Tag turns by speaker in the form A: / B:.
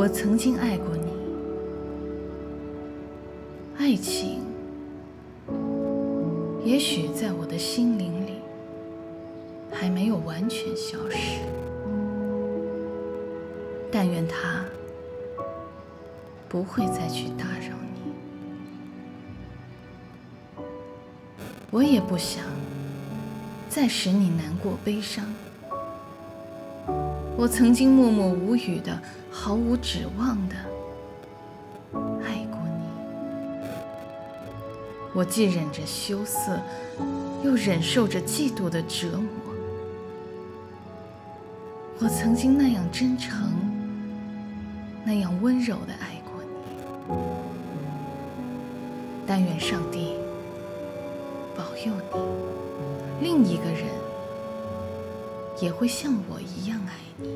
A: 我曾经爱过你，爱情也许在我的心灵里还没有完全消失，但愿它不会再去打扰你。我也不想再使你难过悲伤。我曾经默默无语的、毫无指望的爱过你。我既忍着羞涩，又忍受着嫉妒的折磨。我曾经那样真诚、那样温柔的爱过你。但愿上帝保佑你，另一个人。也会像我一样爱你。